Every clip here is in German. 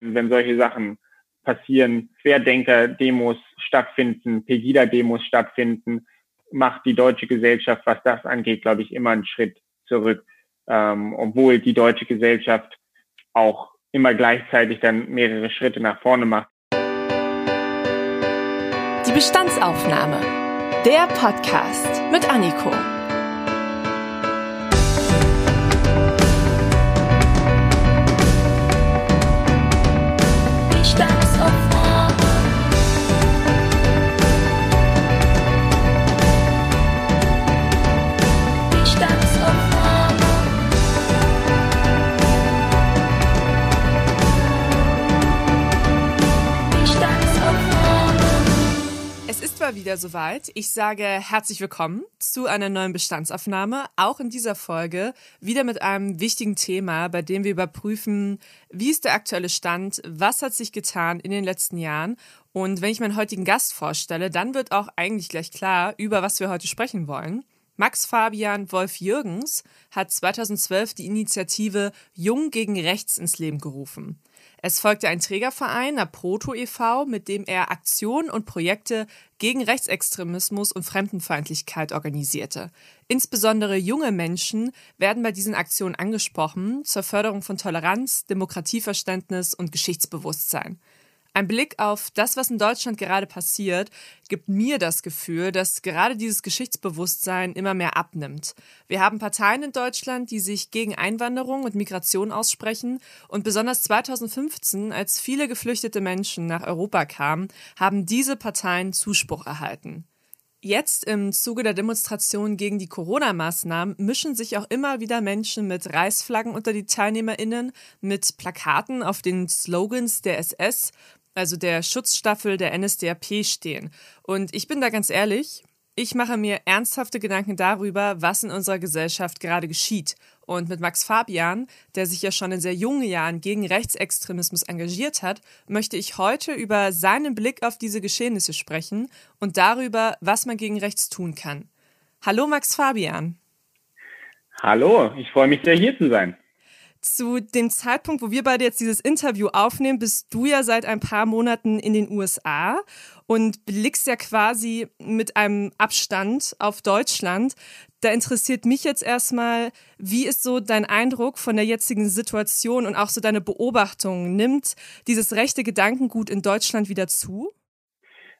Wenn solche Sachen passieren, Querdenker-Demos stattfinden, Pegida-Demos stattfinden, macht die deutsche Gesellschaft, was das angeht, glaube ich, immer einen Schritt zurück, ähm, obwohl die deutsche Gesellschaft auch immer gleichzeitig dann mehrere Schritte nach vorne macht. Die Bestandsaufnahme. Der Podcast mit Anniko. Wieder soweit. Ich sage herzlich willkommen zu einer neuen Bestandsaufnahme. Auch in dieser Folge wieder mit einem wichtigen Thema, bei dem wir überprüfen, wie ist der aktuelle Stand, was hat sich getan in den letzten Jahren. Und wenn ich meinen heutigen Gast vorstelle, dann wird auch eigentlich gleich klar, über was wir heute sprechen wollen. Max Fabian Wolf Jürgens hat 2012 die Initiative Jung gegen Rechts ins Leben gerufen. Es folgte ein Trägerverein, Aproto e.V., mit dem er Aktionen und Projekte gegen Rechtsextremismus und Fremdenfeindlichkeit organisierte. Insbesondere junge Menschen werden bei diesen Aktionen angesprochen zur Förderung von Toleranz, Demokratieverständnis und Geschichtsbewusstsein. Ein Blick auf das, was in Deutschland gerade passiert, gibt mir das Gefühl, dass gerade dieses Geschichtsbewusstsein immer mehr abnimmt. Wir haben Parteien in Deutschland, die sich gegen Einwanderung und Migration aussprechen und besonders 2015, als viele geflüchtete Menschen nach Europa kamen, haben diese Parteien Zuspruch erhalten. Jetzt im Zuge der Demonstration gegen die Corona-Maßnahmen mischen sich auch immer wieder Menschen mit Reißflaggen unter die TeilnehmerInnen, mit Plakaten, auf den Slogans der SS also der Schutzstaffel der NSDAP, stehen. Und ich bin da ganz ehrlich, ich mache mir ernsthafte Gedanken darüber, was in unserer Gesellschaft gerade geschieht. Und mit Max Fabian, der sich ja schon in sehr jungen Jahren gegen Rechtsextremismus engagiert hat, möchte ich heute über seinen Blick auf diese Geschehnisse sprechen und darüber, was man gegen rechts tun kann. Hallo Max Fabian. Hallo, ich freue mich sehr hier zu sein zu dem Zeitpunkt, wo wir beide jetzt dieses Interview aufnehmen, bist du ja seit ein paar Monaten in den USA und blickst ja quasi mit einem Abstand auf Deutschland. Da interessiert mich jetzt erstmal, wie ist so dein Eindruck von der jetzigen Situation und auch so deine Beobachtung? Nimmt dieses rechte Gedankengut in Deutschland wieder zu?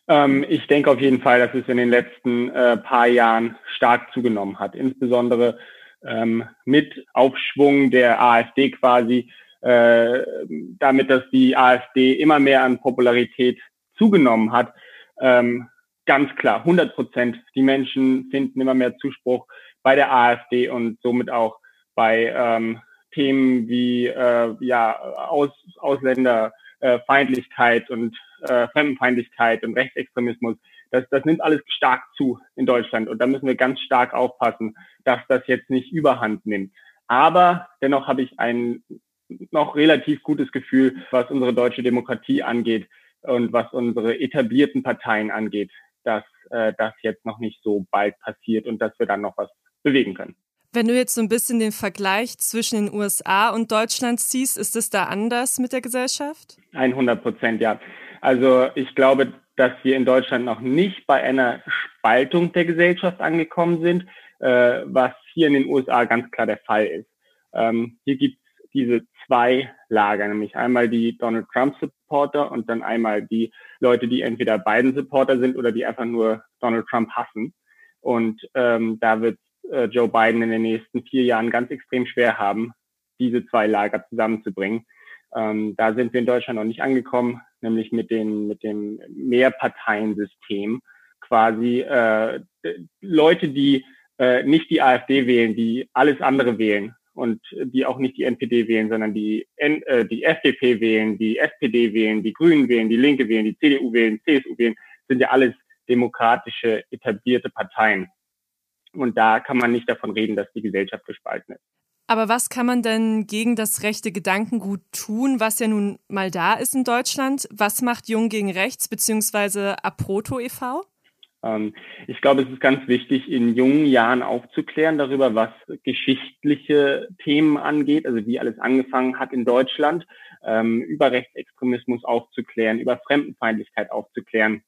Ähm, ich denke auf jeden Fall, dass es in den letzten äh, paar Jahren stark zugenommen hat. Insbesondere ähm, mit Aufschwung der AfD quasi, äh, damit, dass die AfD immer mehr an Popularität zugenommen hat. Ähm, ganz klar, 100 Prozent. Die Menschen finden immer mehr Zuspruch bei der AfD und somit auch bei ähm, Themen wie äh, ja, Aus, Ausländerfeindlichkeit und äh, Fremdenfeindlichkeit und Rechtsextremismus das, das nimmt alles stark zu in Deutschland. Und da müssen wir ganz stark aufpassen, dass das jetzt nicht überhand nimmt. Aber dennoch habe ich ein noch relativ gutes Gefühl, was unsere deutsche Demokratie angeht und was unsere etablierten Parteien angeht, dass äh, das jetzt noch nicht so bald passiert und dass wir dann noch was bewegen können. Wenn du jetzt so ein bisschen den Vergleich zwischen den USA und Deutschland ziehst, ist es da anders mit der Gesellschaft? 100 Prozent, ja. Also ich glaube, dass wir in Deutschland noch nicht bei einer Spaltung der Gesellschaft angekommen sind, äh, was hier in den USA ganz klar der Fall ist. Ähm, hier gibt es diese zwei Lager, nämlich einmal die Donald Trump Supporter und dann einmal die Leute, die entweder Biden Supporter sind oder die einfach nur Donald Trump hassen. Und ähm, da wird äh, Joe Biden in den nächsten vier Jahren ganz extrem schwer haben, diese zwei Lager zusammenzubringen. Ähm, da sind wir in Deutschland noch nicht angekommen nämlich mit, den, mit dem Mehrparteiensystem quasi äh, Leute, die äh, nicht die AfD wählen, die alles andere wählen und die auch nicht die NPD wählen, sondern die, N, äh, die FDP wählen, die SPD wählen, die Grünen wählen, die Linke wählen, die CDU wählen, CSU wählen, sind ja alles demokratische, etablierte Parteien. Und da kann man nicht davon reden, dass die Gesellschaft gespalten ist. Aber was kann man denn gegen das rechte Gedankengut tun, was ja nun mal da ist in Deutschland? Was macht Jung gegen Rechts beziehungsweise Aproto e.V.? Ähm, ich glaube, es ist ganz wichtig, in jungen Jahren aufzuklären darüber, was geschichtliche Themen angeht, also wie alles angefangen hat in Deutschland, ähm, über Rechtsextremismus aufzuklären, über Fremdenfeindlichkeit aufzuklären,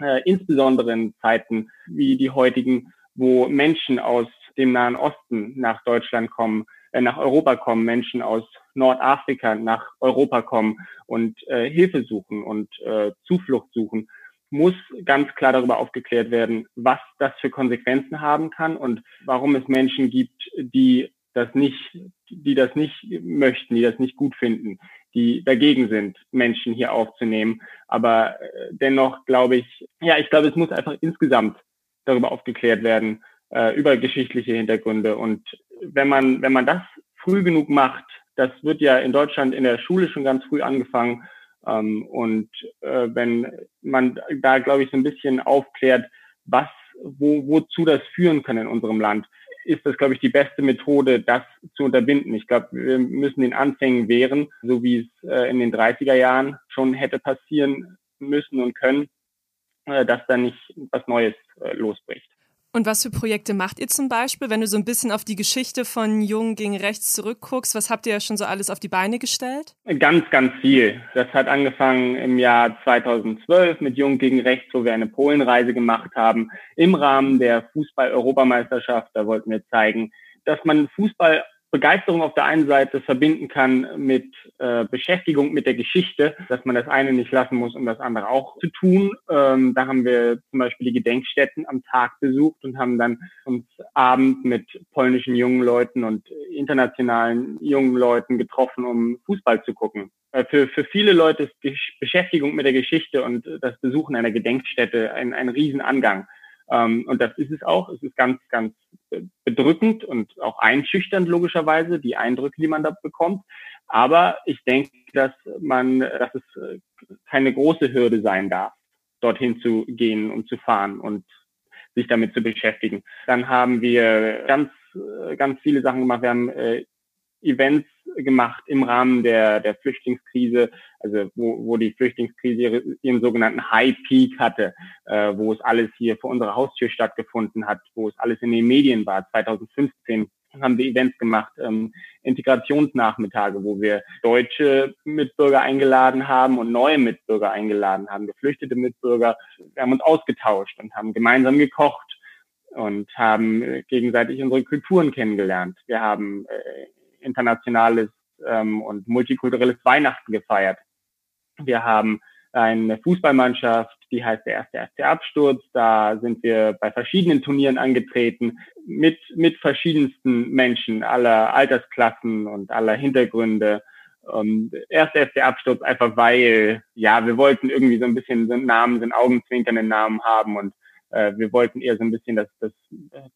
äh, insbesondere in Zeiten wie die heutigen, wo Menschen aus dem Nahen Osten nach Deutschland kommen, äh, nach Europa kommen, Menschen aus Nordafrika nach Europa kommen und äh, Hilfe suchen und äh, Zuflucht suchen, muss ganz klar darüber aufgeklärt werden, was das für Konsequenzen haben kann und warum es Menschen gibt, die das nicht, die das nicht möchten, die das nicht gut finden, die dagegen sind, Menschen hier aufzunehmen. Aber äh, dennoch glaube ich, ja, ich glaube, es muss einfach insgesamt darüber aufgeklärt werden, äh, über geschichtliche Hintergründe. Und wenn man, wenn man das früh genug macht, das wird ja in Deutschland in der Schule schon ganz früh angefangen. Ähm, und äh, wenn man da, glaube ich, so ein bisschen aufklärt, was, wo, wozu das führen kann in unserem Land, ist das, glaube ich, die beste Methode, das zu unterbinden. Ich glaube, wir müssen den Anfängen wehren, so wie es äh, in den 30er Jahren schon hätte passieren müssen und können, äh, dass da nicht was Neues äh, losbricht. Und was für Projekte macht ihr zum Beispiel, wenn du so ein bisschen auf die Geschichte von Jung gegen Rechts zurückguckst? Was habt ihr ja schon so alles auf die Beine gestellt? Ganz, ganz viel. Das hat angefangen im Jahr 2012 mit Jung gegen Rechts, wo wir eine Polenreise gemacht haben im Rahmen der Fußball-Europameisterschaft. Da wollten wir zeigen, dass man Fußball Begeisterung auf der einen Seite verbinden kann mit äh, Beschäftigung mit der Geschichte, dass man das eine nicht lassen muss, um das andere auch zu tun. Ähm, da haben wir zum Beispiel die Gedenkstätten am Tag besucht und haben dann uns abend mit polnischen jungen Leuten und internationalen jungen Leuten getroffen, um Fußball zu gucken. Äh, für, für viele Leute ist Beschäftigung mit der Geschichte und das Besuchen einer Gedenkstätte ein, ein Riesenangang. Ähm, und das ist es auch. Es ist ganz, ganz bedrückend und auch einschüchternd logischerweise, die Eindrücke, die man da bekommt. Aber ich denke, dass man, dass es äh, keine große Hürde sein darf, dorthin zu gehen und zu fahren und sich damit zu beschäftigen. Dann haben wir ganz, äh, ganz viele Sachen gemacht. Wir haben äh, Events gemacht im Rahmen der, der Flüchtlingskrise, also wo, wo die Flüchtlingskrise ihren sogenannten High Peak hatte, äh, wo es alles hier vor unserer Haustür stattgefunden hat, wo es alles in den Medien war. 2015 haben wir Events gemacht, ähm, Integrationsnachmittage, wo wir deutsche Mitbürger eingeladen haben und neue Mitbürger eingeladen haben, geflüchtete Mitbürger. Wir haben uns ausgetauscht und haben gemeinsam gekocht und haben gegenseitig unsere Kulturen kennengelernt. Wir haben äh, internationales ähm, und multikulturelles Weihnachten gefeiert. Wir haben eine Fußballmannschaft, die heißt der erste erste Absturz. Da sind wir bei verschiedenen Turnieren angetreten mit mit verschiedensten Menschen aller Altersklassen und aller Hintergründe. Und erst erste Absturz einfach weil ja wir wollten irgendwie so ein bisschen so einen Namen, so einen augenzwinkernden Namen haben und äh, wir wollten eher so ein bisschen das, das,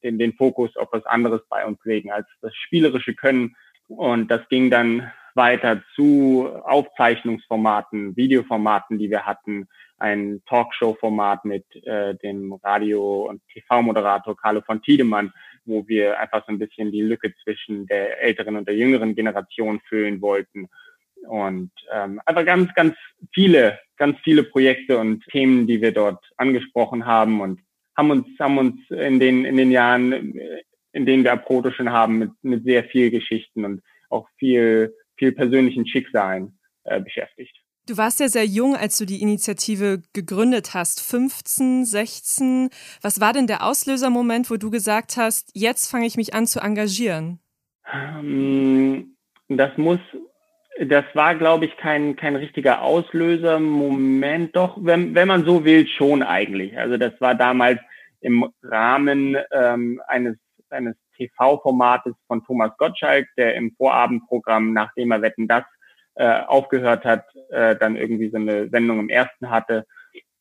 den, den Fokus auf was anderes bei uns legen als das spielerische Können und das ging dann weiter zu Aufzeichnungsformaten, Videoformaten, die wir hatten, ein Talkshow-Format mit äh, dem Radio- und TV-Moderator Carlo von Tiedemann, wo wir einfach so ein bisschen die Lücke zwischen der älteren und der jüngeren Generation füllen wollten. Und ähm, einfach ganz, ganz viele, ganz viele Projekte und Themen, die wir dort angesprochen haben und haben uns, haben uns in den, in den Jahren in denen wir Aproto schon haben, mit, mit sehr viel Geschichten und auch viel, viel persönlichen Schicksalen äh, beschäftigt. Du warst ja sehr jung, als du die Initiative gegründet hast, 15, 16. Was war denn der Auslösermoment, wo du gesagt hast, jetzt fange ich mich an zu engagieren? Ähm, das muss, das war, glaube ich, kein, kein richtiger Auslösermoment. Doch, wenn, wenn man so will, schon eigentlich. Also das war damals im Rahmen ähm, eines eines TV-Formates von Thomas Gottschalk, der im Vorabendprogramm, nachdem er Wetten das äh, aufgehört hat, äh, dann irgendwie so eine Sendung im ersten hatte.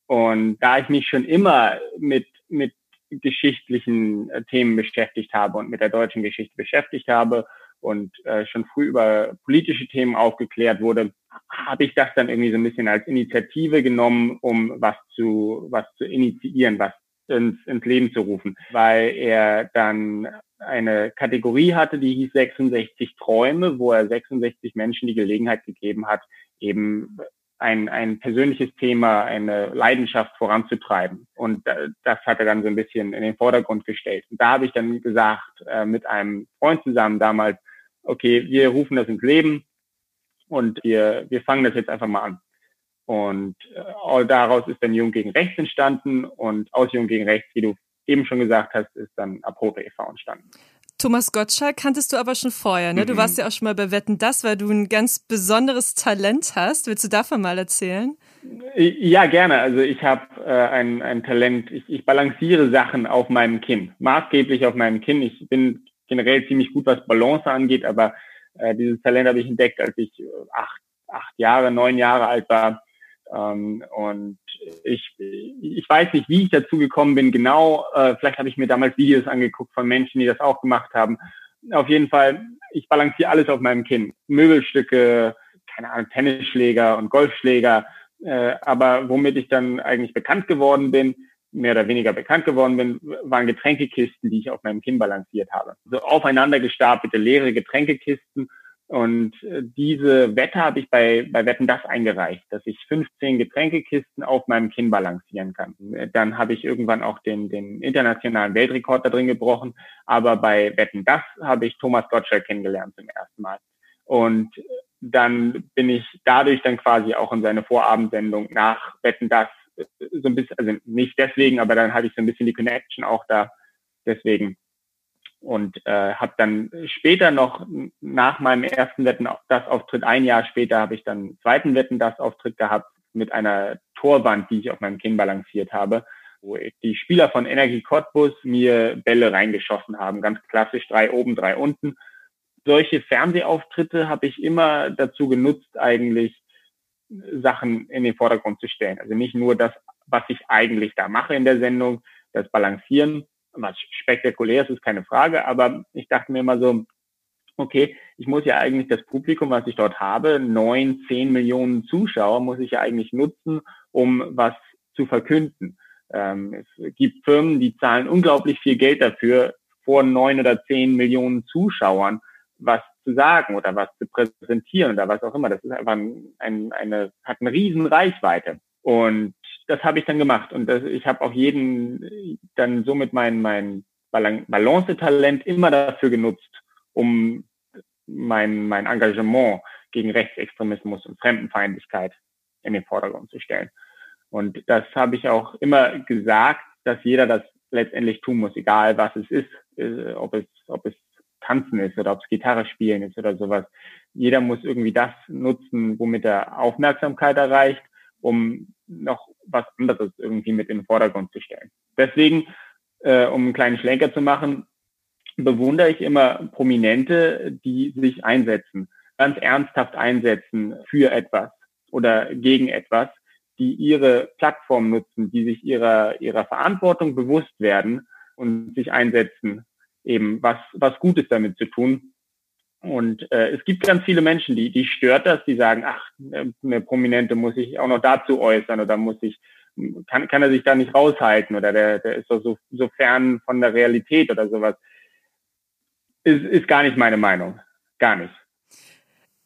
Und da ich mich schon immer mit, mit geschichtlichen äh, Themen beschäftigt habe und mit der deutschen Geschichte beschäftigt habe und äh, schon früh über politische Themen aufgeklärt wurde, habe ich das dann irgendwie so ein bisschen als Initiative genommen, um was zu, was zu initiieren, was ins, ins Leben zu rufen, weil er dann eine Kategorie hatte, die hieß 66 Träume, wo er 66 Menschen die Gelegenheit gegeben hat, eben ein, ein persönliches Thema, eine Leidenschaft voranzutreiben. Und das hat er dann so ein bisschen in den Vordergrund gestellt. Und da habe ich dann gesagt, äh, mit einem Freund zusammen damals, okay, wir rufen das ins Leben Und wir, wir fangen das jetzt einfach mal an. Und äh, daraus ist dann Jung gegen Rechts entstanden und aus Jung gegen Rechts, wie du eben schon gesagt hast, ist dann Aprobe e.V. entstanden. Thomas Gottschalk kanntest du aber schon vorher, ne? Mhm. Du warst ja auch schon mal bei Wetten das, weil du ein ganz besonderes Talent hast. Willst du davon mal erzählen? Ja, gerne. Also ich habe äh, ein, ein Talent, ich, ich balanciere Sachen auf meinem Kinn, maßgeblich auf meinem Kinn. Ich bin generell ziemlich gut, was Balance angeht, aber äh, dieses Talent habe ich entdeckt, als ich äh, acht, acht Jahre, neun Jahre alt war ähm, und ich, ich weiß nicht, wie ich dazu gekommen bin, genau. Äh, vielleicht habe ich mir damals Videos angeguckt von Menschen, die das auch gemacht haben. Auf jeden Fall, ich balanciere alles auf meinem Kinn. Möbelstücke, keine Ahnung, Tennisschläger und Golfschläger. Äh, aber womit ich dann eigentlich bekannt geworden bin, mehr oder weniger bekannt geworden bin, waren Getränkekisten, die ich auf meinem Kinn balanciert habe. So aufeinander gestapelte leere Getränkekisten und äh, diese Wette habe ich bei, bei Wetten das eingereicht, dass ich 15 Getränkekisten auf meinem Kinn balancieren kann. Dann habe ich irgendwann auch den, den internationalen Weltrekord da drin gebrochen. Aber bei Wetten das habe ich Thomas Gottschalk kennengelernt zum ersten Mal. Und dann bin ich dadurch dann quasi auch in seine Vorabendsendung nach Wetten das äh, so ein bisschen, also nicht deswegen, aber dann hatte ich so ein bisschen die Connection auch da. Deswegen und äh, habe dann später noch nach meinem ersten Wetten das Auftritt ein Jahr später habe ich dann zweiten Wetten das Auftritt gehabt mit einer Torwand, die ich auf meinem Kinn balanciert habe, wo die Spieler von Energie Cottbus mir Bälle reingeschossen haben, ganz klassisch drei oben, drei unten. Solche Fernsehauftritte habe ich immer dazu genutzt, eigentlich Sachen in den Vordergrund zu stellen. Also nicht nur das, was ich eigentlich da mache in der Sendung, das Balancieren, was spektakulär ist, ist keine Frage, aber ich dachte mir immer so, okay, ich muss ja eigentlich das Publikum, was ich dort habe, neun, zehn Millionen Zuschauer, muss ich ja eigentlich nutzen, um was zu verkünden. Ähm, es gibt Firmen, die zahlen unglaublich viel Geld dafür, vor neun oder zehn Millionen Zuschauern was zu sagen oder was zu präsentieren oder was auch immer. Das ist einfach ein, ein, eine, hat eine riesen Reichweite. Und das habe ich dann gemacht. Und das, ich habe auch jeden dann somit mein, mein Balance-Talent immer dafür genutzt, um mein, mein Engagement gegen Rechtsextremismus und Fremdenfeindlichkeit in den Vordergrund zu stellen. Und das habe ich auch immer gesagt, dass jeder das letztendlich tun muss, egal was es ist, äh, ob es, ob es Tanzen ist oder ob es Gitarre spielen ist oder sowas. Jeder muss irgendwie das nutzen, womit er Aufmerksamkeit erreicht, um noch was anderes irgendwie mit in den Vordergrund zu stellen. Deswegen, äh, um einen kleinen Schlenker zu machen, bewundere ich immer Prominente, die sich einsetzen, ganz ernsthaft einsetzen für etwas oder gegen etwas, die ihre Plattform nutzen, die sich ihrer, ihrer Verantwortung bewusst werden und sich einsetzen, eben was, was Gutes damit zu tun und äh, es gibt ganz viele Menschen, die, die stört das, die sagen, ach, eine Prominente muss ich auch noch dazu äußern oder muss ich, kann, kann er sich da nicht raushalten oder der, der ist doch so, so fern von der Realität oder sowas. Ist, ist gar nicht meine Meinung. Gar nicht.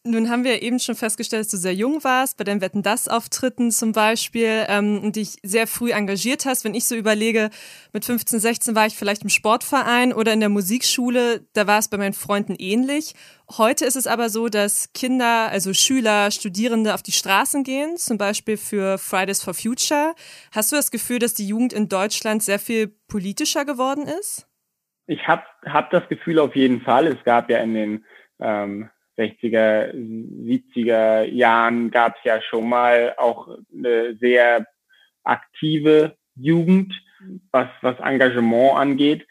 Nun haben wir eben schon festgestellt, dass du sehr jung warst, bei den Wetten das Auftritten zum Beispiel, ähm, und dich sehr früh engagiert hast. Wenn ich so überlege, mit 15, 16 war ich vielleicht im Sportverein oder in der Musikschule, da war es bei meinen Freunden ähnlich. Heute ist es aber so, dass Kinder, also Schüler, Studierende auf die Straßen gehen, zum Beispiel für Fridays for Future. Hast du das Gefühl, dass die Jugend in Deutschland sehr viel politischer geworden ist? Ich habe hab das Gefühl auf jeden Fall. Es gab ja in den ähm, 60er, 70er Jahren gab es ja schon mal auch eine sehr aktive Jugend, was, was Engagement angeht.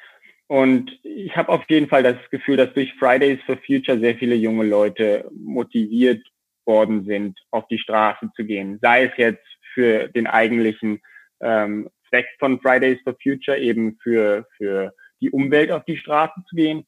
Und ich habe auf jeden Fall das Gefühl, dass durch Fridays for Future sehr viele junge Leute motiviert worden sind, auf die Straße zu gehen. Sei es jetzt für den eigentlichen ähm, Zweck von Fridays for Future, eben für, für die Umwelt auf die Straße zu gehen,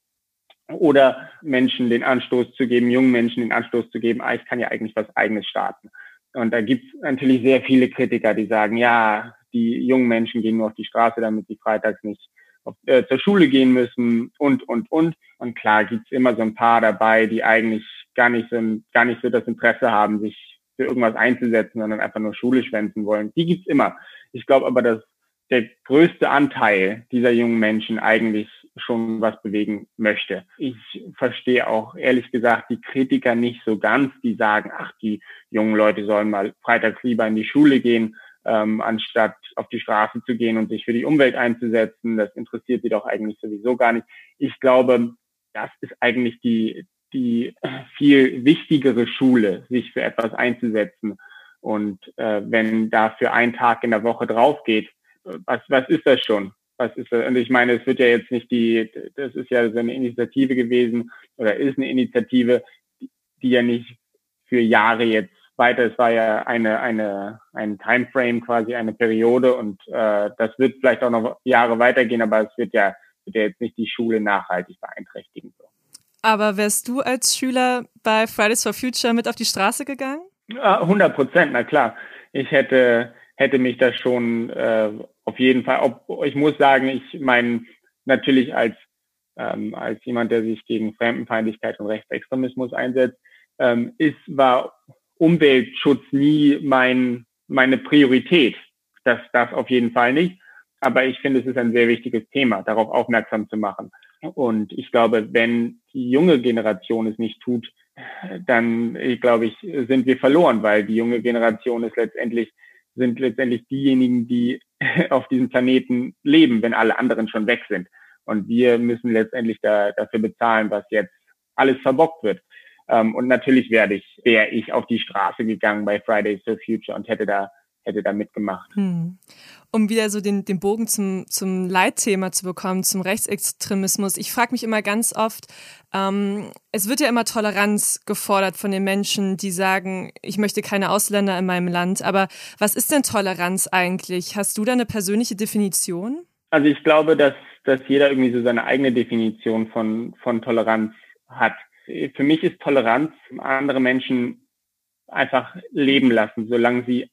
oder Menschen den Anstoß zu geben, jungen Menschen den Anstoß zu geben, ah, ich kann ja eigentlich was eigenes starten. Und da gibt es natürlich sehr viele Kritiker, die sagen, ja, die jungen Menschen gehen nur auf die Straße, damit sie freitags nicht auf, äh, zur Schule gehen müssen und, und, und. Und klar gibt's immer so ein paar dabei, die eigentlich gar nicht so, gar nicht so das Interesse haben, sich für irgendwas einzusetzen, sondern einfach nur Schule schwänzen wollen. Die gibt's immer. Ich glaube aber, dass der größte Anteil dieser jungen Menschen eigentlich schon was bewegen möchte. Ich verstehe auch ehrlich gesagt die Kritiker nicht so ganz, die sagen, ach, die jungen Leute sollen mal freitags lieber in die Schule gehen, ähm, anstatt auf die Straße zu gehen und sich für die Umwelt einzusetzen. Das interessiert sie doch eigentlich sowieso gar nicht. Ich glaube, das ist eigentlich die, die viel wichtigere Schule, sich für etwas einzusetzen. Und äh, wenn dafür ein Tag in der Woche drauf geht, was, was ist das schon? Was ist das? Und ich meine, es wird ja jetzt nicht die, das ist ja so eine Initiative gewesen oder ist eine Initiative, die ja nicht für Jahre jetzt weiter, es war ja eine, eine, ein Timeframe quasi, eine Periode und äh, das wird vielleicht auch noch Jahre weitergehen, aber es wird ja, wird ja jetzt nicht die Schule nachhaltig beeinträchtigen. Aber wärst du als Schüler bei Fridays for Future mit auf die Straße gegangen? 100 Prozent, na klar. Ich hätte, hätte mich da schon äh, auf jeden Fall, ob, ich muss sagen, ich meine, natürlich als, ähm, als jemand, der sich gegen Fremdenfeindlichkeit und Rechtsextremismus einsetzt, ähm, ist, war Umweltschutz nie mein, meine Priorität. Das, das auf jeden Fall nicht. Aber ich finde, es ist ein sehr wichtiges Thema, darauf aufmerksam zu machen. Und ich glaube, wenn die junge Generation es nicht tut, dann, ich glaube ich, sind wir verloren, weil die junge Generation ist letztendlich, sind letztendlich diejenigen, die auf diesem Planeten leben, wenn alle anderen schon weg sind. Und wir müssen letztendlich da, dafür bezahlen, was jetzt alles verbockt wird. Ähm, und natürlich werde ich, wäre ich auf die Straße gegangen bei Fridays for Future und hätte da hätte da mitgemacht. Hm. Um wieder so den, den Bogen zum, zum Leitthema zu bekommen, zum Rechtsextremismus. Ich frage mich immer ganz oft, ähm, es wird ja immer Toleranz gefordert von den Menschen, die sagen, ich möchte keine Ausländer in meinem Land. Aber was ist denn Toleranz eigentlich? Hast du da eine persönliche Definition? Also ich glaube, dass, dass jeder irgendwie so seine eigene Definition von, von Toleranz hat für mich ist Toleranz andere Menschen einfach leben lassen, solange sie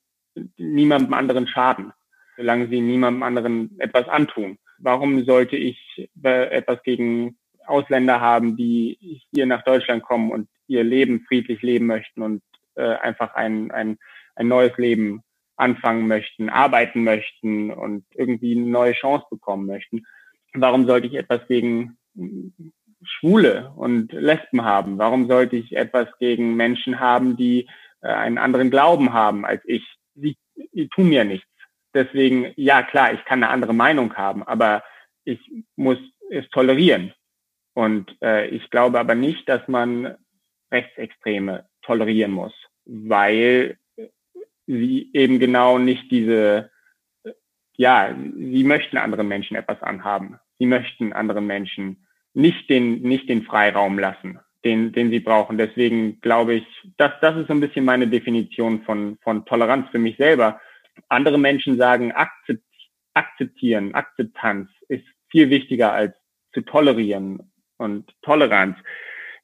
niemandem anderen schaden, solange sie niemandem anderen etwas antun. Warum sollte ich etwas gegen Ausländer haben, die hier nach Deutschland kommen und ihr Leben friedlich leben möchten und äh, einfach ein, ein, ein neues Leben anfangen möchten, arbeiten möchten und irgendwie eine neue Chance bekommen möchten? Warum sollte ich etwas gegen Schwule und Lesben haben? Warum sollte ich etwas gegen Menschen haben, die äh, einen anderen Glauben haben als ich? Sie, sie tun mir nichts. Deswegen, ja klar, ich kann eine andere Meinung haben, aber ich muss es tolerieren. Und äh, ich glaube aber nicht, dass man Rechtsextreme tolerieren muss, weil sie eben genau nicht diese, ja, sie möchten anderen Menschen etwas anhaben. Sie möchten anderen Menschen nicht den, nicht den Freiraum lassen, den, den sie brauchen. Deswegen glaube ich, das, das ist so ein bisschen meine Definition von, von Toleranz für mich selber. Andere Menschen sagen, akzeptieren, Akzeptanz ist viel wichtiger als zu tolerieren und Toleranz.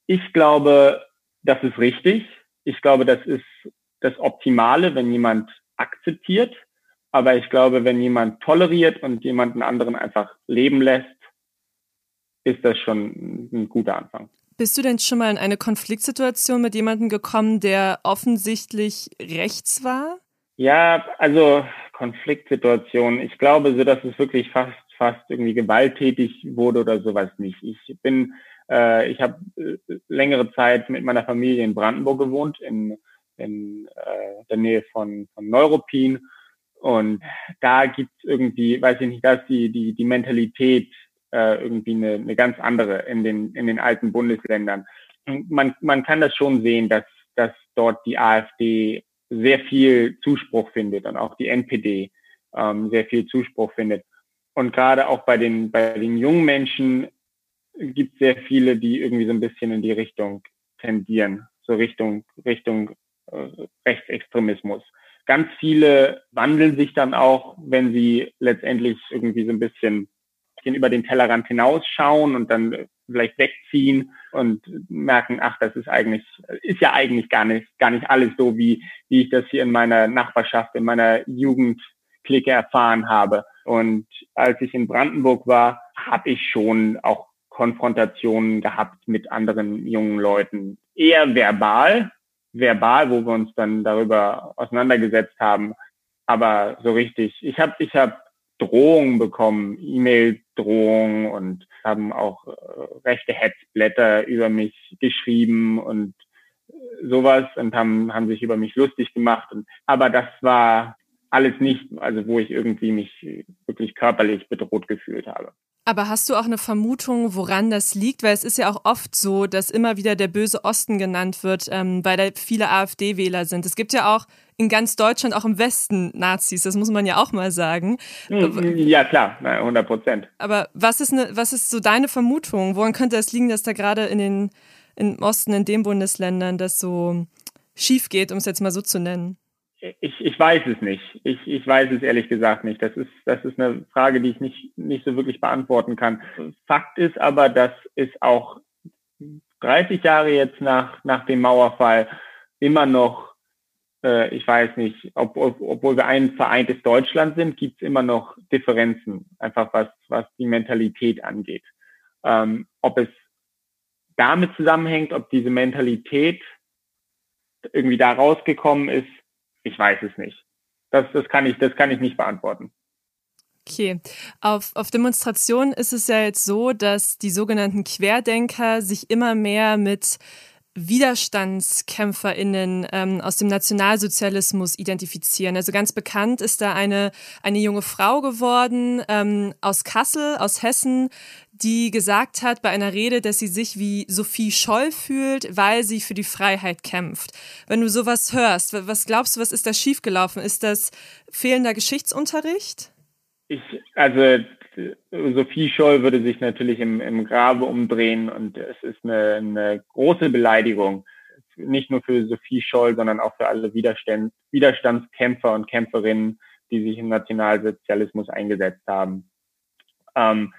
Ich glaube, das ist richtig. Ich glaube, das ist das Optimale, wenn jemand akzeptiert. Aber ich glaube, wenn jemand toleriert und jemanden anderen einfach leben lässt, ist das schon ein guter Anfang. Bist du denn schon mal in eine Konfliktsituation mit jemandem gekommen, der offensichtlich rechts war? Ja, also Konfliktsituation. Ich glaube so, dass es wirklich fast fast irgendwie gewalttätig wurde oder sowas nicht. Ich bin, äh, ich habe äh, längere Zeit mit meiner Familie in Brandenburg gewohnt, in, in äh, der Nähe von, von Neuruppin. Und da gibt's irgendwie, weiß ich nicht, dass die, die, die Mentalität äh, irgendwie eine, eine ganz andere in den, in den alten Bundesländern. Man, man kann das schon sehen, dass, dass dort die AfD sehr viel Zuspruch findet und auch die NPD ähm, sehr viel Zuspruch findet. Und gerade auch bei den, bei den jungen Menschen gibt es sehr viele, die irgendwie so ein bisschen in die Richtung tendieren, so Richtung, Richtung äh, Rechtsextremismus. Ganz viele wandeln sich dann auch, wenn sie letztendlich irgendwie so ein bisschen über den Tellerrand hinausschauen und dann vielleicht wegziehen und merken, ach, das ist eigentlich, ist ja eigentlich gar nicht, gar nicht alles so, wie, wie ich das hier in meiner Nachbarschaft, in meiner Jugendklicke erfahren habe. Und als ich in Brandenburg war, habe ich schon auch Konfrontationen gehabt mit anderen jungen Leuten. Eher verbal, verbal, wo wir uns dann darüber auseinandergesetzt haben, aber so richtig. Ich habe ich hab Drohungen bekommen, E-Mail-Drohungen und haben auch äh, rechte Hetzblätter über mich geschrieben und sowas und haben, haben sich über mich lustig gemacht. Und, aber das war alles nicht, also wo ich irgendwie mich wirklich körperlich bedroht gefühlt habe. Aber hast du auch eine Vermutung, woran das liegt? Weil es ist ja auch oft so, dass immer wieder der böse Osten genannt wird, ähm, weil da viele AfD-Wähler sind. Es gibt ja auch in ganz Deutschland, auch im Westen Nazis, das muss man ja auch mal sagen. Hm, ja, klar, 100 Prozent. Aber was ist, eine, was ist so deine Vermutung? Woran könnte es liegen, dass da gerade in den im Osten, in den Bundesländern, das so schief geht, um es jetzt mal so zu nennen? Ich, ich weiß es nicht. Ich, ich weiß es ehrlich gesagt nicht. Das ist, das ist eine Frage, die ich nicht, nicht so wirklich beantworten kann. Fakt ist aber, dass es auch 30 Jahre jetzt nach, nach dem Mauerfall immer noch, äh, ich weiß nicht, ob, ob, obwohl wir ein vereintes Deutschland sind, gibt es immer noch Differenzen, einfach was, was die Mentalität angeht. Ähm, ob es damit zusammenhängt, ob diese Mentalität irgendwie da rausgekommen ist, ich weiß es nicht. Das, das, kann, ich, das kann ich nicht beantworten. Okay. Auf, auf Demonstrationen ist es ja jetzt so, dass die sogenannten Querdenker sich immer mehr mit WiderstandskämpferInnen ähm, aus dem Nationalsozialismus identifizieren. Also ganz bekannt ist da eine, eine junge Frau geworden ähm, aus Kassel, aus Hessen, die gesagt hat bei einer Rede, dass sie sich wie Sophie Scholl fühlt, weil sie für die Freiheit kämpft. Wenn du sowas hörst, was glaubst du, was ist da schiefgelaufen? Ist das fehlender Geschichtsunterricht? Ich, also Sophie Scholl würde sich natürlich im, im Grabe umdrehen und es ist eine, eine große Beleidigung, nicht nur für Sophie Scholl, sondern auch für alle Widerstand, Widerstandskämpfer und Kämpferinnen, die sich im Nationalsozialismus eingesetzt haben. Ähm,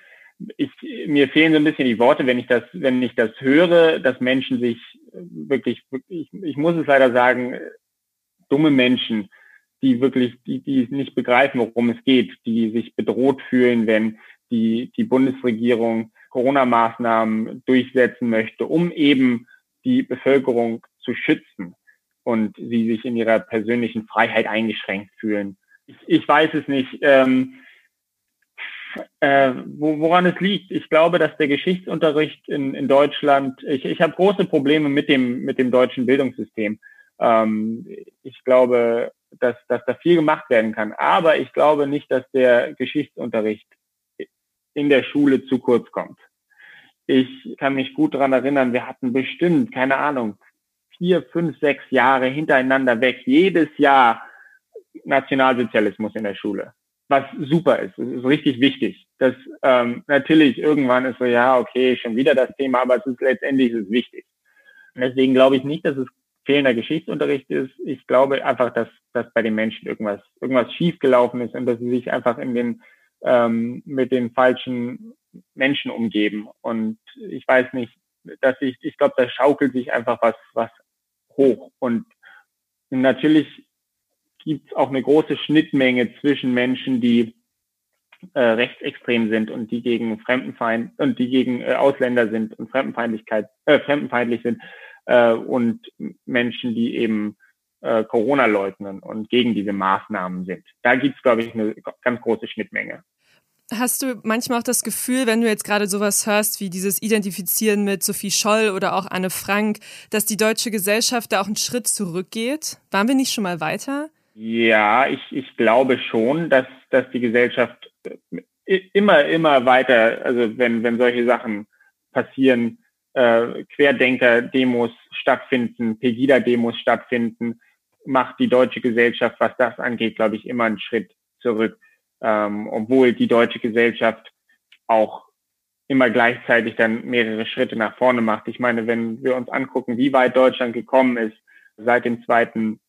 ich, mir fehlen so ein bisschen die Worte, wenn ich das, wenn ich das höre, dass Menschen sich wirklich, ich, ich muss es leider sagen, dumme Menschen die wirklich, die, die nicht begreifen, worum es geht, die sich bedroht fühlen, wenn die, die Bundesregierung Corona-Maßnahmen durchsetzen möchte, um eben die Bevölkerung zu schützen und sie sich in ihrer persönlichen Freiheit eingeschränkt fühlen. Ich, ich weiß es nicht, ähm, äh, wo, woran es liegt. Ich glaube, dass der Geschichtsunterricht in, in Deutschland, ich, ich habe große Probleme mit dem, mit dem deutschen Bildungssystem. Ähm, ich glaube, dass, dass da viel gemacht werden kann. Aber ich glaube nicht, dass der Geschichtsunterricht in der Schule zu kurz kommt. Ich kann mich gut daran erinnern, wir hatten bestimmt, keine Ahnung, vier, fünf, sechs Jahre hintereinander weg, jedes Jahr Nationalsozialismus in der Schule. Was super ist, das ist richtig wichtig. Das ähm, natürlich irgendwann ist so, ja, okay, schon wieder das Thema, aber es ist letztendlich ist wichtig. Deswegen glaube ich nicht, dass es fehlender Geschichtsunterricht ist. Ich glaube einfach, dass, dass bei den Menschen irgendwas, irgendwas schiefgelaufen ist und dass sie sich einfach in den, ähm, mit den falschen Menschen umgeben. Und ich weiß nicht, dass ich, ich glaube, da schaukelt sich einfach was, was hoch. Und natürlich gibt es auch eine große Schnittmenge zwischen Menschen, die äh, rechtsextrem sind und die gegen Fremdenfeind und die gegen äh, Ausländer sind und Fremdenfeindlichkeit, äh, fremdenfeindlich sind äh, und Menschen, die eben äh, Corona leugnen und gegen diese Maßnahmen sind. Da gibt es, glaube ich, eine ganz große Schnittmenge. Hast du manchmal auch das Gefühl, wenn du jetzt gerade sowas hörst wie dieses Identifizieren mit Sophie Scholl oder auch Anne Frank, dass die deutsche Gesellschaft da auch einen Schritt zurückgeht? Waren wir nicht schon mal weiter? Ja, ich, ich glaube schon, dass, dass die Gesellschaft äh, immer, immer weiter, also wenn, wenn solche Sachen passieren, äh, Querdenker-Demos stattfinden, Pegida-Demos stattfinden, macht die deutsche Gesellschaft, was das angeht, glaube ich, immer einen Schritt zurück. Ähm, obwohl die deutsche Gesellschaft auch immer gleichzeitig dann mehrere Schritte nach vorne macht. Ich meine, wenn wir uns angucken, wie weit Deutschland gekommen ist seit dem Zweiten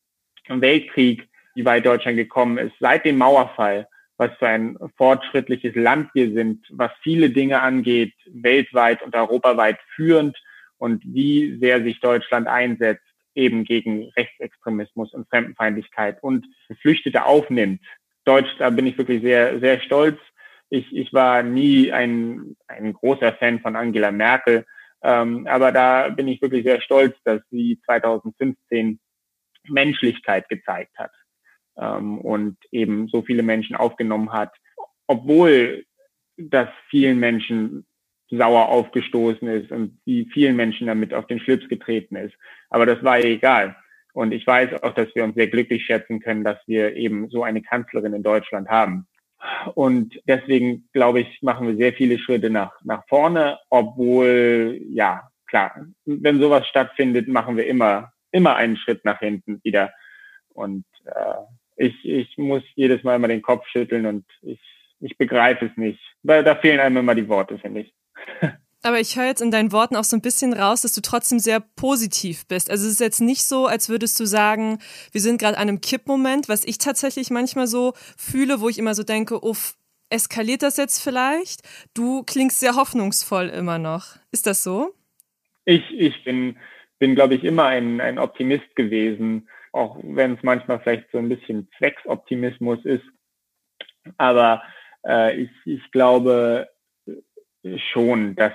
Weltkrieg, wie weit Deutschland gekommen ist seit dem Mauerfall, was für ein fortschrittliches Land wir sind, was viele Dinge angeht, weltweit und europaweit führend und wie sehr sich Deutschland einsetzt eben gegen Rechtsextremismus und Fremdenfeindlichkeit und Geflüchtete aufnimmt. Deutsch, da bin ich wirklich sehr, sehr stolz. Ich, ich war nie ein, ein großer Fan von Angela Merkel, ähm, aber da bin ich wirklich sehr stolz, dass sie 2015 Menschlichkeit gezeigt hat ähm, und eben so viele Menschen aufgenommen hat, obwohl das vielen Menschen sauer aufgestoßen ist und die vielen Menschen damit auf den Schlips getreten ist. Aber das war egal. Und ich weiß auch, dass wir uns sehr glücklich schätzen können, dass wir eben so eine Kanzlerin in Deutschland haben. Und deswegen, glaube ich, machen wir sehr viele Schritte nach, nach vorne, obwohl, ja, klar, wenn sowas stattfindet, machen wir immer, immer einen Schritt nach hinten wieder. Und äh, ich, ich muss jedes Mal immer den Kopf schütteln und ich, ich begreife es nicht. Weil da fehlen einem immer die Worte, finde ich. Aber ich höre jetzt in deinen Worten auch so ein bisschen raus, dass du trotzdem sehr positiv bist. Also es ist jetzt nicht so, als würdest du sagen, wir sind gerade an einem Kippmoment, was ich tatsächlich manchmal so fühle, wo ich immer so denke, uff, eskaliert das jetzt vielleicht? Du klingst sehr hoffnungsvoll immer noch. Ist das so? Ich, ich bin, bin glaube ich, immer ein, ein Optimist gewesen, auch wenn es manchmal vielleicht so ein bisschen Zwecksoptimismus ist. Aber äh, ich, ich glaube schon, dass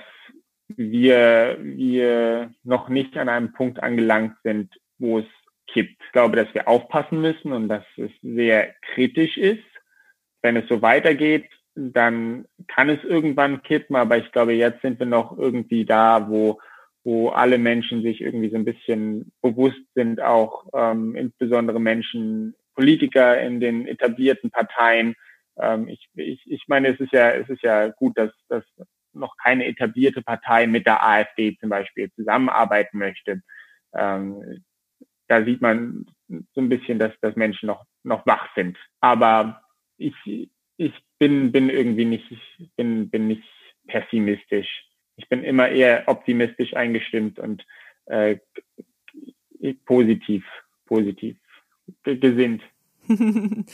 wir, wir noch nicht an einem Punkt angelangt sind, wo es kippt. Ich glaube, dass wir aufpassen müssen und dass es sehr kritisch ist. Wenn es so weitergeht, dann kann es irgendwann kippen, aber ich glaube, jetzt sind wir noch irgendwie da, wo, wo alle Menschen sich irgendwie so ein bisschen bewusst sind, auch ähm, insbesondere Menschen, Politiker in den etablierten Parteien. Ähm, ich, ich, ich meine, es ist ja, es ist ja gut, dass, dass noch keine etablierte Partei mit der AfD zum Beispiel zusammenarbeiten möchte. Ähm, da sieht man so ein bisschen, dass, dass Menschen noch, noch wach sind. Aber ich, ich bin, bin irgendwie nicht, bin, bin nicht pessimistisch. Ich bin immer eher optimistisch eingestimmt und äh, positiv, positiv gesinnt.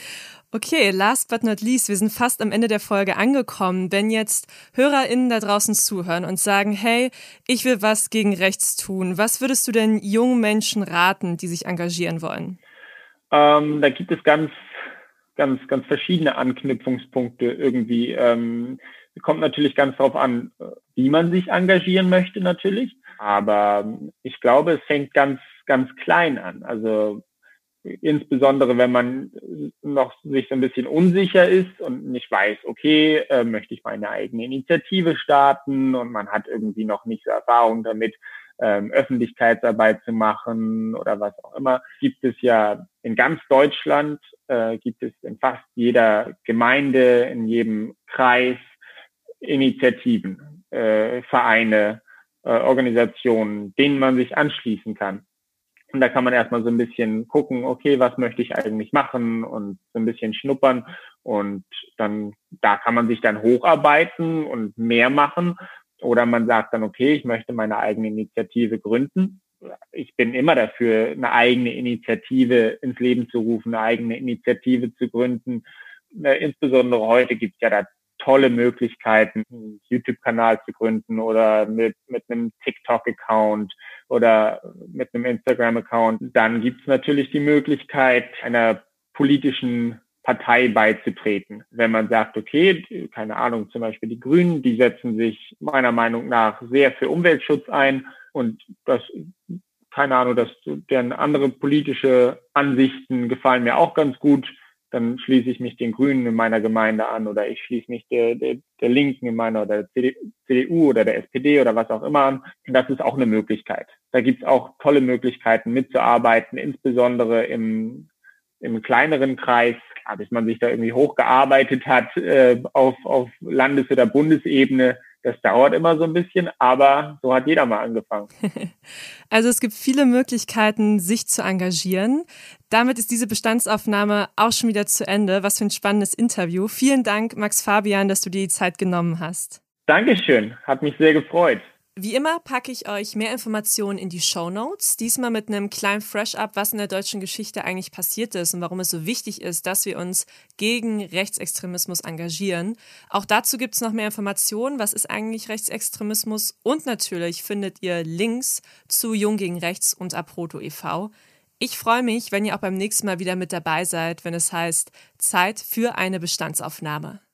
okay, last but not least, wir sind fast am Ende der Folge angekommen. Wenn jetzt HörerInnen da draußen zuhören und sagen, hey, ich will was gegen rechts tun, was würdest du denn jungen Menschen raten, die sich engagieren wollen? Ähm, da gibt es ganz, ganz, ganz verschiedene Anknüpfungspunkte irgendwie. Ähm, kommt natürlich ganz darauf an, wie man sich engagieren möchte natürlich. Aber ich glaube, es fängt ganz, ganz klein an. Also insbesondere wenn man noch sich so ein bisschen unsicher ist und nicht weiß, okay, äh, möchte ich meine eigene Initiative starten und man hat irgendwie noch nicht so Erfahrung damit, ähm, Öffentlichkeitsarbeit zu machen oder was auch immer, gibt es ja in ganz Deutschland, äh, gibt es in fast jeder Gemeinde, in jedem Kreis Initiativen, äh, Vereine, äh, Organisationen, denen man sich anschließen kann. Und da kann man erstmal so ein bisschen gucken, okay, was möchte ich eigentlich machen und so ein bisschen schnuppern. Und dann, da kann man sich dann hocharbeiten und mehr machen. Oder man sagt dann, okay, ich möchte meine eigene Initiative gründen. Ich bin immer dafür, eine eigene Initiative ins Leben zu rufen, eine eigene Initiative zu gründen. Äh, insbesondere heute gibt es ja da tolle Möglichkeiten, einen YouTube-Kanal zu gründen oder mit, mit einem TikTok-Account oder mit einem Instagram-Account. Dann gibt es natürlich die Möglichkeit, einer politischen Partei beizutreten. Wenn man sagt, okay, keine Ahnung, zum Beispiel die Grünen, die setzen sich meiner Meinung nach sehr für Umweltschutz ein und das, keine Ahnung, dass deren andere politische Ansichten gefallen mir auch ganz gut dann schließe ich mich den Grünen in meiner Gemeinde an oder ich schließe mich der, der, der Linken in meiner oder der CDU oder der SPD oder was auch immer an. Das ist auch eine Möglichkeit. Da gibt es auch tolle Möglichkeiten mitzuarbeiten, insbesondere im, im kleineren Kreis, bis man sich da irgendwie hochgearbeitet hat äh, auf, auf Landes- oder Bundesebene, das dauert immer so ein bisschen, aber so hat jeder mal angefangen. Also es gibt viele Möglichkeiten, sich zu engagieren. Damit ist diese Bestandsaufnahme auch schon wieder zu Ende. Was für ein spannendes Interview. Vielen Dank, Max Fabian, dass du dir die Zeit genommen hast. Dankeschön, hat mich sehr gefreut. Wie immer packe ich euch mehr Informationen in die Show Notes. Diesmal mit einem kleinen Fresh-Up, was in der deutschen Geschichte eigentlich passiert ist und warum es so wichtig ist, dass wir uns gegen Rechtsextremismus engagieren. Auch dazu gibt es noch mehr Informationen. Was ist eigentlich Rechtsextremismus? Und natürlich findet ihr Links zu Jung gegen Rechts und Aproto e.V. Ich freue mich, wenn ihr auch beim nächsten Mal wieder mit dabei seid, wenn es heißt Zeit für eine Bestandsaufnahme.